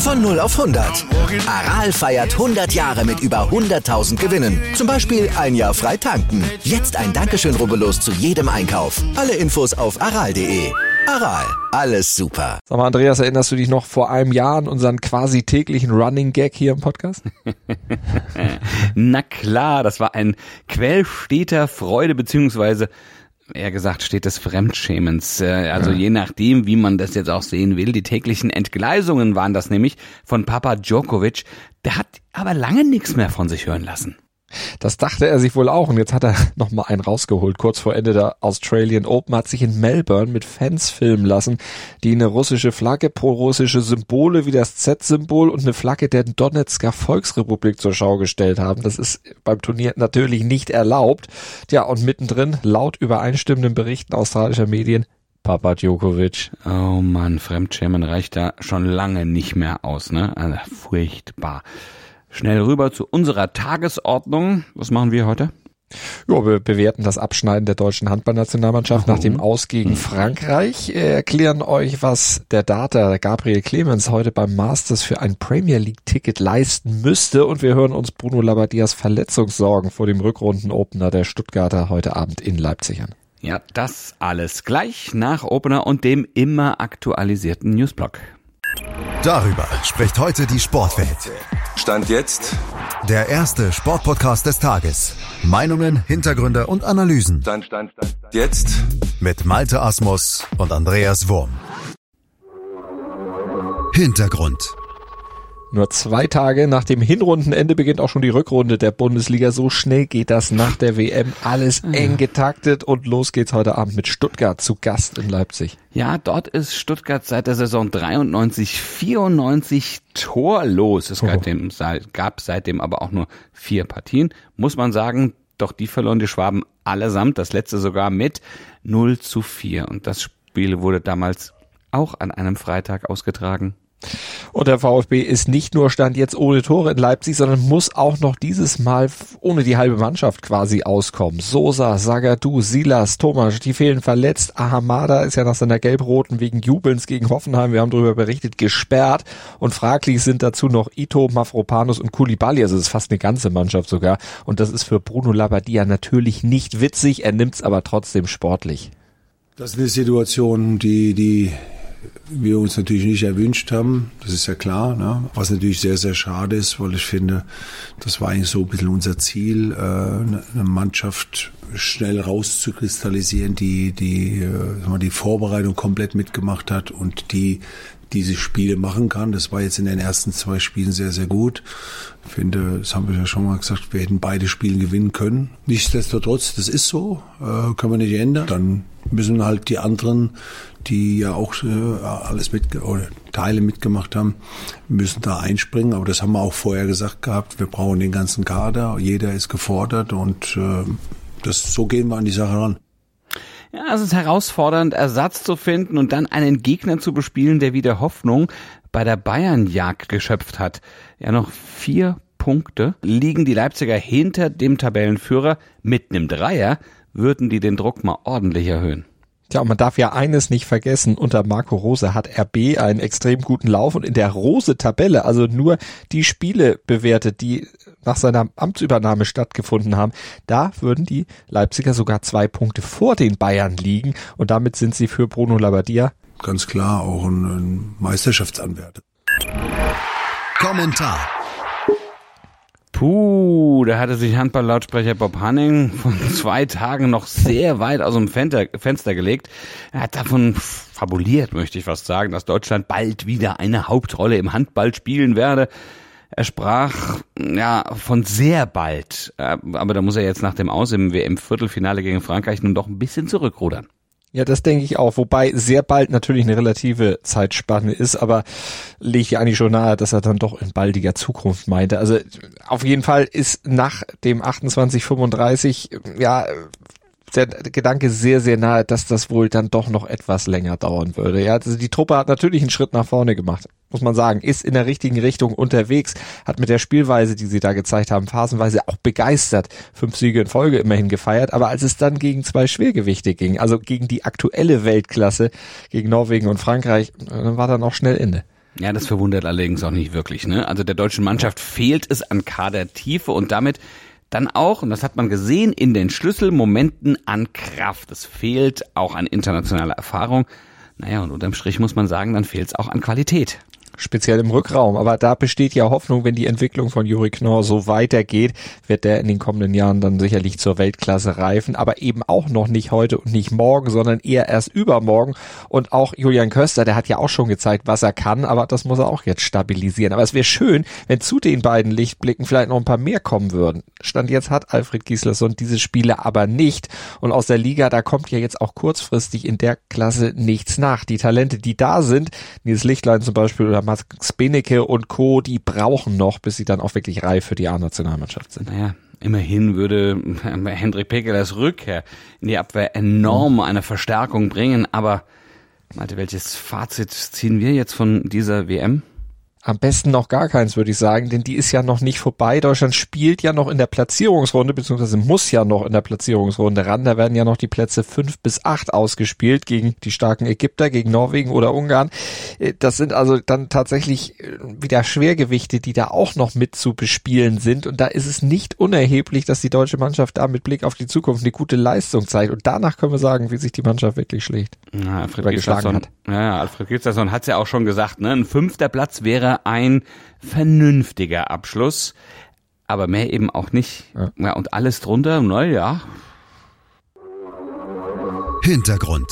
Von 0 auf 100. Aral feiert 100 Jahre mit über 100.000 Gewinnen. Zum Beispiel ein Jahr frei tanken. Jetzt ein Dankeschön, rubbellos zu jedem Einkauf. Alle Infos auf aral.de. Aral, alles super. Sag mal, Andreas, erinnerst du dich noch vor einem Jahr an unseren quasi täglichen Running Gag hier im Podcast? Na klar, das war ein Quell steter Freude beziehungsweise eher gesagt steht des Fremdschämens. Äh, also ja. je nachdem, wie man das jetzt auch sehen will. Die täglichen Entgleisungen waren das nämlich von Papa Djokovic. Der hat aber lange nichts mehr von sich hören lassen. Das dachte er sich wohl auch und jetzt hat er noch mal einen rausgeholt. Kurz vor Ende der Australian Open hat sich in Melbourne mit Fans filmen lassen, die eine russische Flagge, pro-russische Symbole wie das Z-Symbol und eine Flagge der Donetsker Volksrepublik zur Schau gestellt haben. Das ist beim Turnier natürlich nicht erlaubt. Ja, und mittendrin, laut übereinstimmenden Berichten australischer Medien, Papa Djokovic. Oh Mann, Fremdschämen reicht da schon lange nicht mehr aus, ne? Also, furchtbar. Schnell rüber zu unserer Tagesordnung. Was machen wir heute? Ja, wir bewerten das Abschneiden der deutschen Handballnationalmannschaft nach dem Aus gegen Frankreich, erklären euch, was der Data Gabriel Clemens heute beim Masters für ein Premier League Ticket leisten müsste und wir hören uns Bruno Labadias Verletzungssorgen vor dem Rückrunden-Opener der Stuttgarter heute Abend in Leipzig an. Ja, das alles gleich nach Opener und dem immer aktualisierten Newsblock. Darüber spricht heute die Sportwelt. Stand jetzt der erste Sportpodcast des Tages. Meinungen, Hintergründe und Analysen. Stand, stand, stand, stand. Jetzt mit Malte Asmus und Andreas Wurm. Hintergrund. Nur zwei Tage nach dem Hinrundenende beginnt auch schon die Rückrunde der Bundesliga. So schnell geht das nach der WM. Alles eng getaktet und los geht's heute Abend mit Stuttgart zu Gast in Leipzig. Ja, dort ist Stuttgart seit der Saison 93, 94 torlos. Es gab, dem, gab seitdem aber auch nur vier Partien. Muss man sagen, doch die verloren die Schwaben allesamt. Das letzte sogar mit 0 zu 4. Und das Spiel wurde damals auch an einem Freitag ausgetragen. Und der VfB ist nicht nur Stand jetzt ohne Tore in Leipzig, sondern muss auch noch dieses Mal ohne die halbe Mannschaft quasi auskommen. Sosa, Sagadu, Silas, Thomas, die fehlen verletzt. Ahamada ist ja nach seiner gelb-roten wegen Jubelns gegen Hoffenheim, wir haben darüber berichtet, gesperrt. Und fraglich sind dazu noch Ito, Mafropanus und Kulibali, also das ist fast eine ganze Mannschaft sogar. Und das ist für Bruno Labbadia natürlich nicht witzig, er nimmt es aber trotzdem sportlich. Das ist eine Situation, die, die wir uns natürlich nicht erwünscht haben, das ist ja klar, ne? was natürlich sehr, sehr schade ist, weil ich finde, das war eigentlich so ein bisschen unser Ziel, äh, eine Mannschaft schnell rauszukristallisieren, die die, äh, die Vorbereitung komplett mitgemacht hat und die diese Spiele machen kann. Das war jetzt in den ersten zwei Spielen sehr, sehr gut. Ich finde, das haben wir ja schon mal gesagt, wir hätten beide Spiele gewinnen können. Nichtsdestotrotz, das ist so, äh, können wir nicht ändern. Dann müssen halt die anderen, die ja auch äh, alles mit oder Teile mitgemacht haben, müssen da einspringen. Aber das haben wir auch vorher gesagt gehabt. Wir brauchen den ganzen Kader. Jeder ist gefordert und äh, das so gehen wir an die Sache ran. Ja, es ist herausfordernd, Ersatz zu finden und dann einen Gegner zu bespielen, der wieder Hoffnung bei der Bayernjagd geschöpft hat. Ja, noch vier Punkte liegen die Leipziger hinter dem Tabellenführer. Mit einem Dreier würden die den Druck mal ordentlich erhöhen. Tja, und man darf ja eines nicht vergessen, unter Marco Rose hat RB einen extrem guten Lauf und in der Rose-Tabelle, also nur die Spiele bewertet, die nach seiner Amtsübernahme stattgefunden haben, da würden die Leipziger sogar zwei Punkte vor den Bayern liegen und damit sind sie für Bruno Labbadia ganz klar auch ein, ein Meisterschaftsanwärter. Kommentar Puh, da hatte sich Handballlautsprecher Bob Hanning von zwei Tagen noch sehr weit aus dem Fenster gelegt. Er hat davon fabuliert, möchte ich fast sagen, dass Deutschland bald wieder eine Hauptrolle im Handball spielen werde. Er sprach ja von sehr bald, äh, aber da muss er jetzt nach dem Aus im WM-Viertelfinale gegen Frankreich nun doch ein bisschen zurückrudern. Ja, das denke ich auch. Wobei sehr bald natürlich eine relative Zeitspanne ist, aber lege ich eigentlich schon nahe, dass er dann doch in baldiger Zukunft meinte. Also auf jeden Fall ist nach dem 2835 ja der Gedanke sehr, sehr nahe, dass das wohl dann doch noch etwas länger dauern würde. Ja, also die Truppe hat natürlich einen Schritt nach vorne gemacht, muss man sagen, ist in der richtigen Richtung unterwegs, hat mit der Spielweise, die sie da gezeigt haben, phasenweise auch begeistert. Fünf Siege in Folge immerhin gefeiert, aber als es dann gegen zwei Schwergewichte ging, also gegen die aktuelle Weltklasse, gegen Norwegen und Frankreich, dann war dann auch schnell Ende. Ja, das verwundert allerdings auch nicht wirklich. Ne? Also der deutschen Mannschaft fehlt es an Kadertiefe und damit dann auch, und das hat man gesehen, in den Schlüsselmomenten an Kraft. Es fehlt auch an internationaler Erfahrung. Naja, und unterm Strich muss man sagen, dann fehlt es auch an Qualität speziell im Rückraum. Aber da besteht ja Hoffnung, wenn die Entwicklung von Juri Knorr so weitergeht, wird der in den kommenden Jahren dann sicherlich zur Weltklasse reifen, aber eben auch noch nicht heute und nicht morgen, sondern eher erst übermorgen. Und auch Julian Köster, der hat ja auch schon gezeigt, was er kann, aber das muss er auch jetzt stabilisieren. Aber es wäre schön, wenn zu den beiden Lichtblicken vielleicht noch ein paar mehr kommen würden. Stand jetzt hat Alfred Gislason diese Spiele aber nicht. Und aus der Liga, da kommt ja jetzt auch kurzfristig in der Klasse nichts nach. Die Talente, die da sind, Nils Lichtlein zum Beispiel oder Max Benecke und Co., die brauchen noch, bis sie dann auch wirklich reif für die A-Nationalmannschaft sind. Naja, immerhin würde Hendrik Pekelers Rückkehr in die Abwehr enorm eine Verstärkung bringen, aber Malte, welches Fazit ziehen wir jetzt von dieser WM? Am besten noch gar keins, würde ich sagen, denn die ist ja noch nicht vorbei. Deutschland spielt ja noch in der Platzierungsrunde, beziehungsweise muss ja noch in der Platzierungsrunde ran. Da werden ja noch die Plätze fünf bis acht ausgespielt gegen die starken Ägypter, gegen Norwegen oder Ungarn. Äh, das sind also dann tatsächlich äh, wieder Schwergewichte, die da auch noch mit zu bespielen sind. Und da ist es nicht unerheblich, dass die deutsche Mannschaft da mit Blick auf die Zukunft eine gute Leistung zeigt. Und danach können wir sagen, wie sich die Mannschaft wirklich schlägt. Ja, Alfred geschlagen hat. Ja, Alfred Gustafsson hat es ja auch schon gesagt, ne? Ein fünfter Platz wäre ein vernünftiger Abschluss, aber mehr eben auch nicht. Ja, ja und alles drunter, naja. Hintergrund.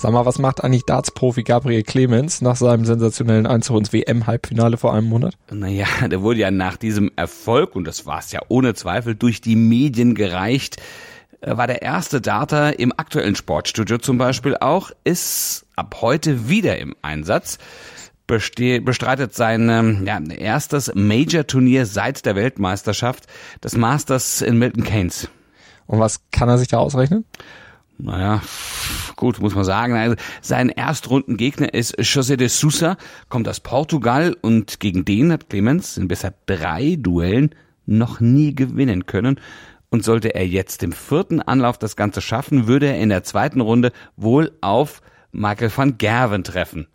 Sag mal, was macht eigentlich Darts-Profi Gabriel Clemens nach seinem sensationellen Einzug ins WM-Halbfinale vor einem Monat? Naja, der wurde ja nach diesem Erfolg, und das war es ja ohne Zweifel, durch die Medien gereicht, war der erste Darter im aktuellen Sportstudio zum Beispiel auch, ist ab heute wieder im Einsatz bestreitet sein ähm, ja, erstes Major-Turnier seit der Weltmeisterschaft, das Masters in Milton Keynes. Und was kann er sich da ausrechnen? Naja, gut, muss man sagen. Also sein Erstrundengegner ist José de Sousa, kommt aus Portugal und gegen den hat Clemens in bisher drei Duellen noch nie gewinnen können. Und sollte er jetzt im vierten Anlauf das Ganze schaffen, würde er in der zweiten Runde wohl auf Michael van Gerven treffen.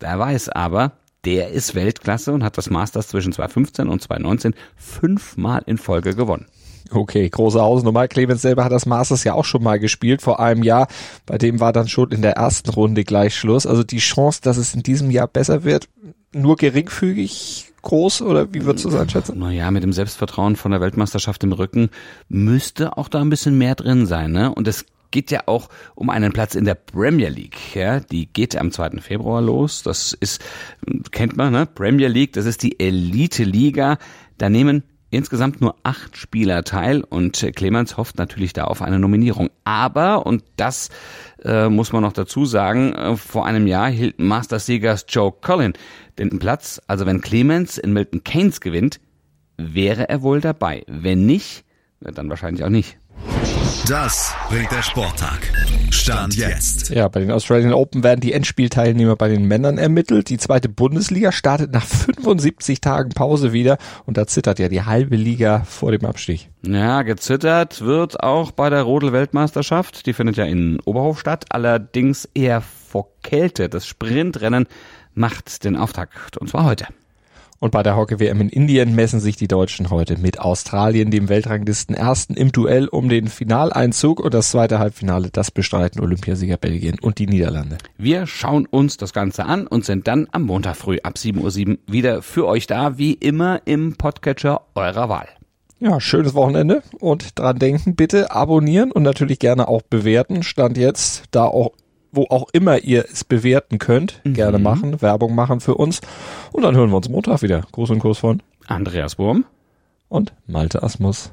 Wer weiß aber, der ist Weltklasse und hat das Masters zwischen 2015 und 2019 fünfmal in Folge gewonnen. Okay, große Hausnummer. Clemens selber hat das Masters ja auch schon mal gespielt vor einem Jahr. Bei dem war dann schon in der ersten Runde gleich Schluss. Also die Chance, dass es in diesem Jahr besser wird, nur geringfügig groß oder wie würdest du es einschätzen? Naja, mit dem Selbstvertrauen von der Weltmeisterschaft im Rücken müsste auch da ein bisschen mehr drin sein. Ne? Und es geht ja auch um einen Platz in der Premier League. Ja, die geht am 2. Februar los. Das ist, kennt man, ne? Premier League, das ist die Elite-Liga. Da nehmen insgesamt nur acht Spieler teil und Clemens hofft natürlich da auf eine Nominierung. Aber, und das äh, muss man noch dazu sagen, äh, vor einem Jahr hielt Masters-Siegers Joe Collin den Platz. Also wenn Clemens in Milton Keynes gewinnt, wäre er wohl dabei. Wenn nicht, dann wahrscheinlich auch nicht. Das bringt der Sporttag. Stand jetzt. Ja, bei den Australian Open werden die Endspielteilnehmer bei den Männern ermittelt. Die zweite Bundesliga startet nach 75 Tagen Pause wieder und da zittert ja die halbe Liga vor dem Abstieg. Ja, gezittert wird auch bei der Rodel-Weltmeisterschaft. Die findet ja in Oberhof statt, allerdings eher vor Kälte. Das Sprintrennen macht den Auftakt und zwar heute. Und bei der Hockey-WM in Indien messen sich die Deutschen heute mit Australien, dem Weltranglisten Ersten, im Duell um den Finaleinzug und das zweite Halbfinale, das bestreiten Olympiasieger Belgien und die Niederlande. Wir schauen uns das Ganze an und sind dann am Montag früh ab 7.07 Uhr wieder für euch da, wie immer im Podcatcher eurer Wahl. Ja, schönes Wochenende und dran denken, bitte abonnieren und natürlich gerne auch bewerten. Stand jetzt da auch wo auch immer ihr es bewerten könnt, mhm. gerne machen, Werbung machen für uns. Und dann hören wir uns Montag wieder. Gruß und Kurs von Andreas Wurm und Malte Asmus.